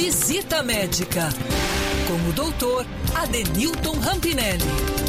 Visita Médica com o doutor Adenilton Rampinelli.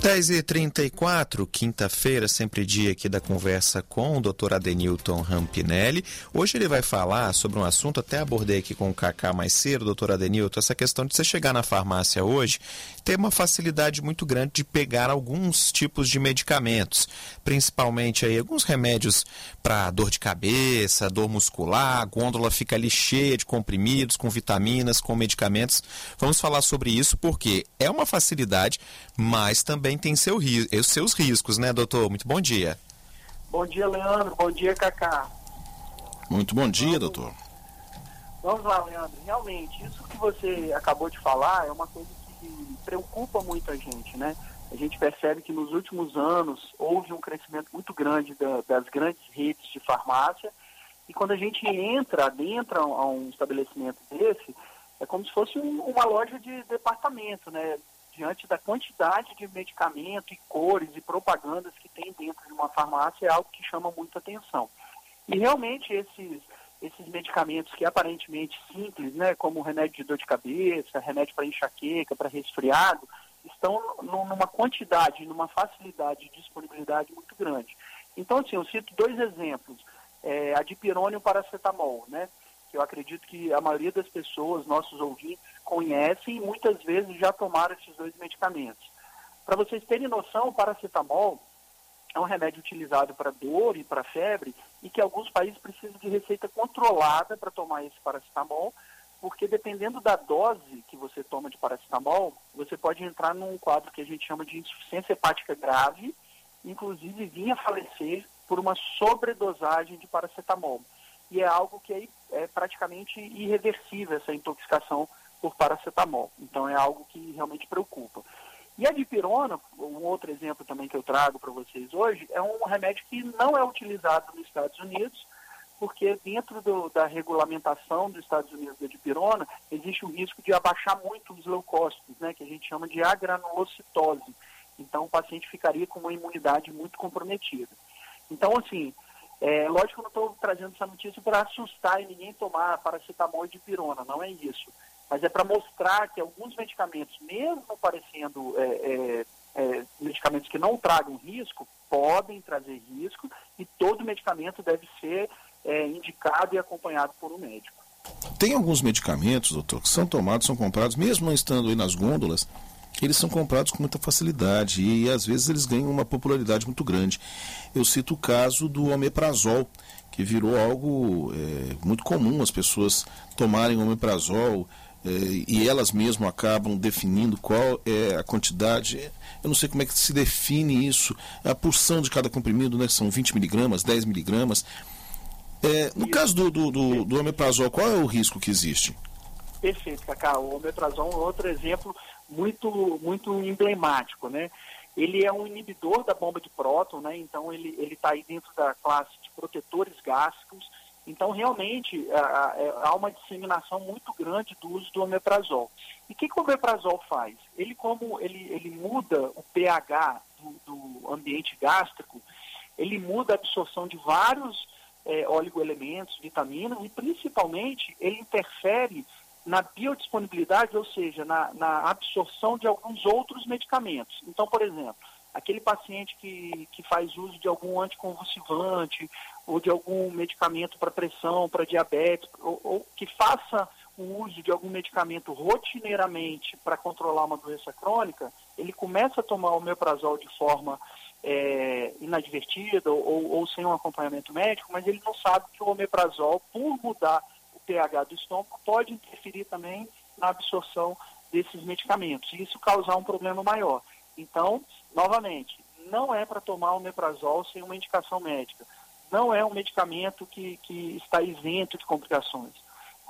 10h34, quinta-feira, sempre dia aqui da conversa com o Dr. Adenilton Rampinelli. Hoje ele vai falar sobre um assunto, até abordei aqui com o Kaká mais cedo, doutor Adenilton, essa questão de você chegar na farmácia hoje, ter uma facilidade muito grande de pegar alguns tipos de medicamentos, principalmente aí alguns remédios para dor de cabeça, dor muscular, a gôndola fica ali cheia de comprimidos, com vitaminas, com medicamentos. Vamos falar sobre isso porque é uma facilidade, mas também também tem seu, os seus riscos, né, doutor? Muito bom dia. Bom dia, Leandro. Bom dia, Cacá. Muito bom dia, vamos, doutor. Vamos lá, Leandro. Realmente, isso que você acabou de falar é uma coisa que preocupa muito a gente, né? A gente percebe que nos últimos anos houve um crescimento muito grande da, das grandes redes de farmácia e quando a gente entra, adentra a um estabelecimento desse, é como se fosse um, uma loja de departamento, né? Diante da quantidade de medicamento e cores e propagandas que tem dentro de uma farmácia, é algo que chama muita atenção. E realmente esses, esses medicamentos que aparentemente simples, né, como remédio de dor de cabeça, remédio para enxaqueca, para resfriado, estão numa quantidade, numa facilidade de disponibilidade muito grande. Então, assim, eu cito dois exemplos. É, a dipirona paracetamol, né? que eu acredito que a maioria das pessoas, nossos ouvintes, conhecem e muitas vezes já tomaram esses dois medicamentos. Para vocês terem noção, o paracetamol é um remédio utilizado para dor e para febre e que alguns países precisam de receita controlada para tomar esse paracetamol, porque dependendo da dose que você toma de paracetamol, você pode entrar num quadro que a gente chama de insuficiência hepática grave, inclusive vir a falecer por uma sobredosagem de paracetamol e é algo que é, é praticamente irreversível essa intoxicação por paracetamol. Então é algo que realmente preocupa. E a dipirona, um outro exemplo também que eu trago para vocês hoje, é um remédio que não é utilizado nos Estados Unidos, porque dentro do, da regulamentação dos Estados Unidos da dipirona, existe o risco de abaixar muito os leucócitos, né, que a gente chama de agranulocitose. Então o paciente ficaria com uma imunidade muito comprometida. Então, assim, é, lógico que eu não estou trazendo essa notícia para assustar e ninguém tomar paracetamol e dipirona, não é isso. Mas é para mostrar que alguns medicamentos, mesmo parecendo é, é, é, medicamentos que não tragam risco, podem trazer risco e todo medicamento deve ser é, indicado e acompanhado por um médico. Tem alguns medicamentos, doutor, que são tomados, são comprados, mesmo não estando aí nas gôndolas, eles são comprados com muita facilidade e, às vezes eles ganham uma popularidade muito grande. Eu cito o caso do omeprazol, que virou algo é, muito comum as pessoas tomarem omeprazol e elas mesmas acabam definindo qual é a quantidade. Eu não sei como é que se define isso, a porção de cada comprimido, né? São 20 miligramas, 10 miligramas. É, no caso do, do, do, do omeprazol, qual é o risco que existe? Perfeito, Cacá. O omeprazol é outro exemplo muito, muito emblemático, né? Ele é um inibidor da bomba de próton, né? Então ele está aí dentro da classe de protetores gástricos. Então realmente há uma disseminação muito grande do uso do omeprazol. E o que, que o omeprazol faz? Ele como ele, ele muda o pH do, do ambiente gástrico, ele muda a absorção de vários é, oligoelementos, vitaminas e principalmente ele interfere na biodisponibilidade, ou seja, na, na, absorção de alguns outros medicamentos. Então, por exemplo, aquele paciente que, que faz uso de algum anticonvulsivante ou de algum medicamento para pressão, para diabetes, ou, ou, que faça o uso de algum medicamento rotineiramente para controlar uma doença crônica, ele começa a tomar o meprazol de forma é, inadvertida ou, ou sem um acompanhamento médico, mas ele não sabe que o omeprazol, por mudar pH do estômago pode interferir também na absorção desses medicamentos e isso causar um problema maior. Então, novamente, não é para tomar o meprazol sem uma indicação médica. Não é um medicamento que, que está isento de complicações.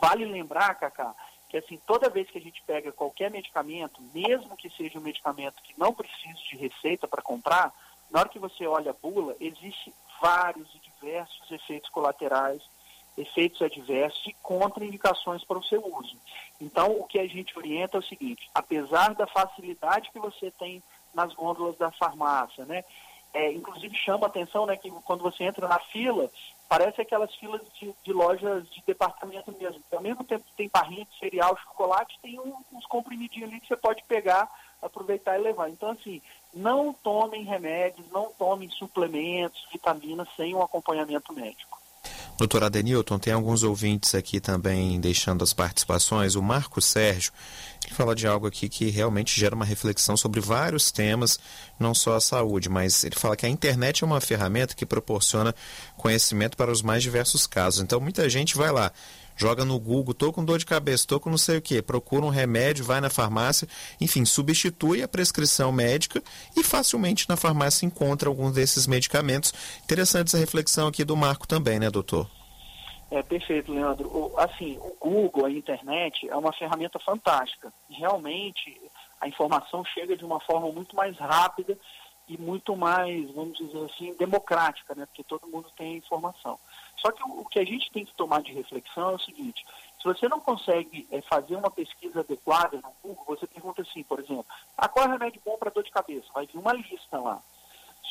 Vale lembrar, Cacá, que assim, toda vez que a gente pega qualquer medicamento, mesmo que seja um medicamento que não precise de receita para comprar, na hora que você olha a bula, existe vários e diversos efeitos colaterais efeitos adversos e contraindicações para o seu uso. Então, o que a gente orienta é o seguinte: apesar da facilidade que você tem nas gôndolas da farmácia, né? É, inclusive chama a atenção né, que quando você entra na fila, parece aquelas filas de, de, lojas de departamento mesmo. Ao mesmo tempo que tem barrinha de cereal, chocolate, tem um, uns comprimidinhos ali que você pode pegar, aproveitar e levar. Então, assim, não tomem remédios, não tomem suplementos, vitaminas sem um acompanhamento médico. Doutor Adenilton, tem alguns ouvintes aqui também deixando as participações. O Marco Sérgio, ele fala de algo aqui que realmente gera uma reflexão sobre vários temas, não só a saúde, mas ele fala que a internet é uma ferramenta que proporciona conhecimento para os mais diversos casos. Então muita gente vai lá, joga no Google, tô com dor de cabeça, tô com não sei o que, procura um remédio, vai na farmácia, enfim, substitui a prescrição médica e facilmente na farmácia encontra algum desses medicamentos. Interessante essa reflexão aqui do Marco também, né, doutor? É, perfeito, Leandro. O, assim, o Google, a internet, é uma ferramenta fantástica. Realmente, a informação chega de uma forma muito mais rápida e muito mais, vamos dizer assim, democrática, né? Porque todo mundo tem informação. Só que o, o que a gente tem que tomar de reflexão é o seguinte: se você não consegue é, fazer uma pesquisa adequada no Google, você pergunta assim, por exemplo, ah, qual é o remédio bom para dor de cabeça? Vai vir uma lista lá.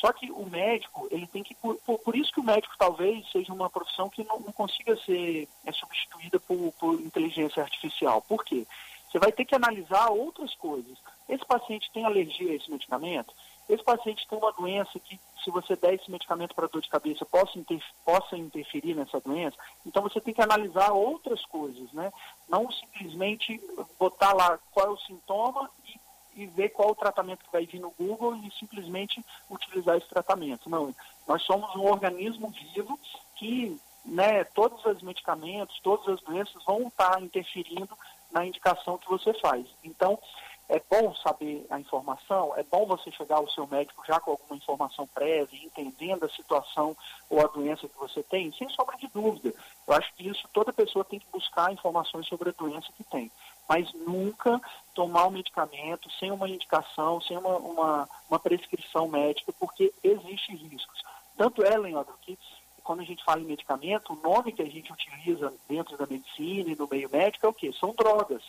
Só que o médico, ele tem que. Por, por isso que o médico talvez seja uma profissão que não, não consiga ser é, substituída por, por inteligência artificial. Por quê? Você vai ter que analisar outras coisas. Esse paciente tem alergia a esse medicamento? Esse paciente tem uma doença que, se você der esse medicamento para dor de cabeça, possa, possa interferir nessa doença? Então você tem que analisar outras coisas, né? Não simplesmente botar lá qual é o sintoma e e ver qual o tratamento que vai vir no Google e simplesmente utilizar esse tratamento. Não, nós somos um organismo vivo que né, todos os medicamentos, todas as doenças vão estar interferindo na indicação que você faz. Então, é bom saber a informação, é bom você chegar ao seu médico já com alguma informação prévia, entendendo a situação ou a doença que você tem, sem sombra de dúvida. Eu acho que isso toda pessoa tem que buscar informações sobre a doença que tem mas nunca tomar um medicamento sem uma indicação, sem uma, uma, uma prescrição médica, porque existem riscos. Tanto é, Leandro, que quando a gente fala em medicamento, o nome que a gente utiliza dentro da medicina e no meio médico é o quê? São drogas.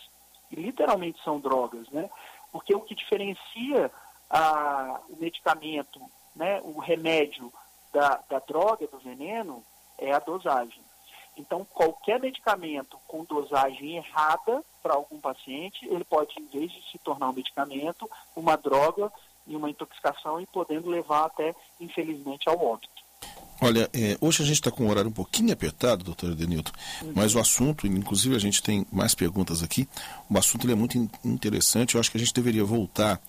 Literalmente são drogas, né? Porque o que diferencia a, o medicamento, né, o remédio da, da droga, do veneno, é a dosagem. Então, qualquer medicamento com dosagem errada para algum paciente, ele pode, em vez de se tornar um medicamento, uma droga e uma intoxicação e podendo levar até, infelizmente, ao óbito. Olha, é, hoje a gente está com um horário um pouquinho apertado, doutor Denilton, mas o assunto, inclusive a gente tem mais perguntas aqui, o assunto é muito interessante, eu acho que a gente deveria voltar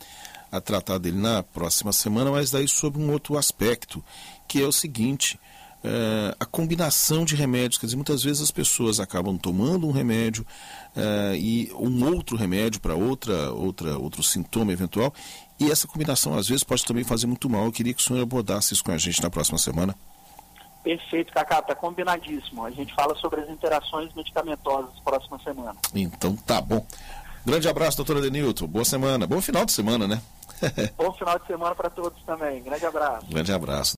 a tratar dele na próxima semana, mas daí sobre um outro aspecto, que é o seguinte, é, a combinação de remédios. Quer dizer, muitas vezes as pessoas acabam tomando um remédio é, e um outro remédio para outra, outra, outro sintoma eventual, e essa combinação às vezes pode também fazer muito mal. Eu queria que o senhor abordasse isso com a gente na próxima semana. Perfeito, Cacá, está combinadíssimo. A gente fala sobre as interações medicamentosas próxima semana. Então tá bom. Grande abraço, doutora Denilton. Boa semana. Bom final de semana, né? Bom final de semana para todos também. Grande abraço. Grande abraço.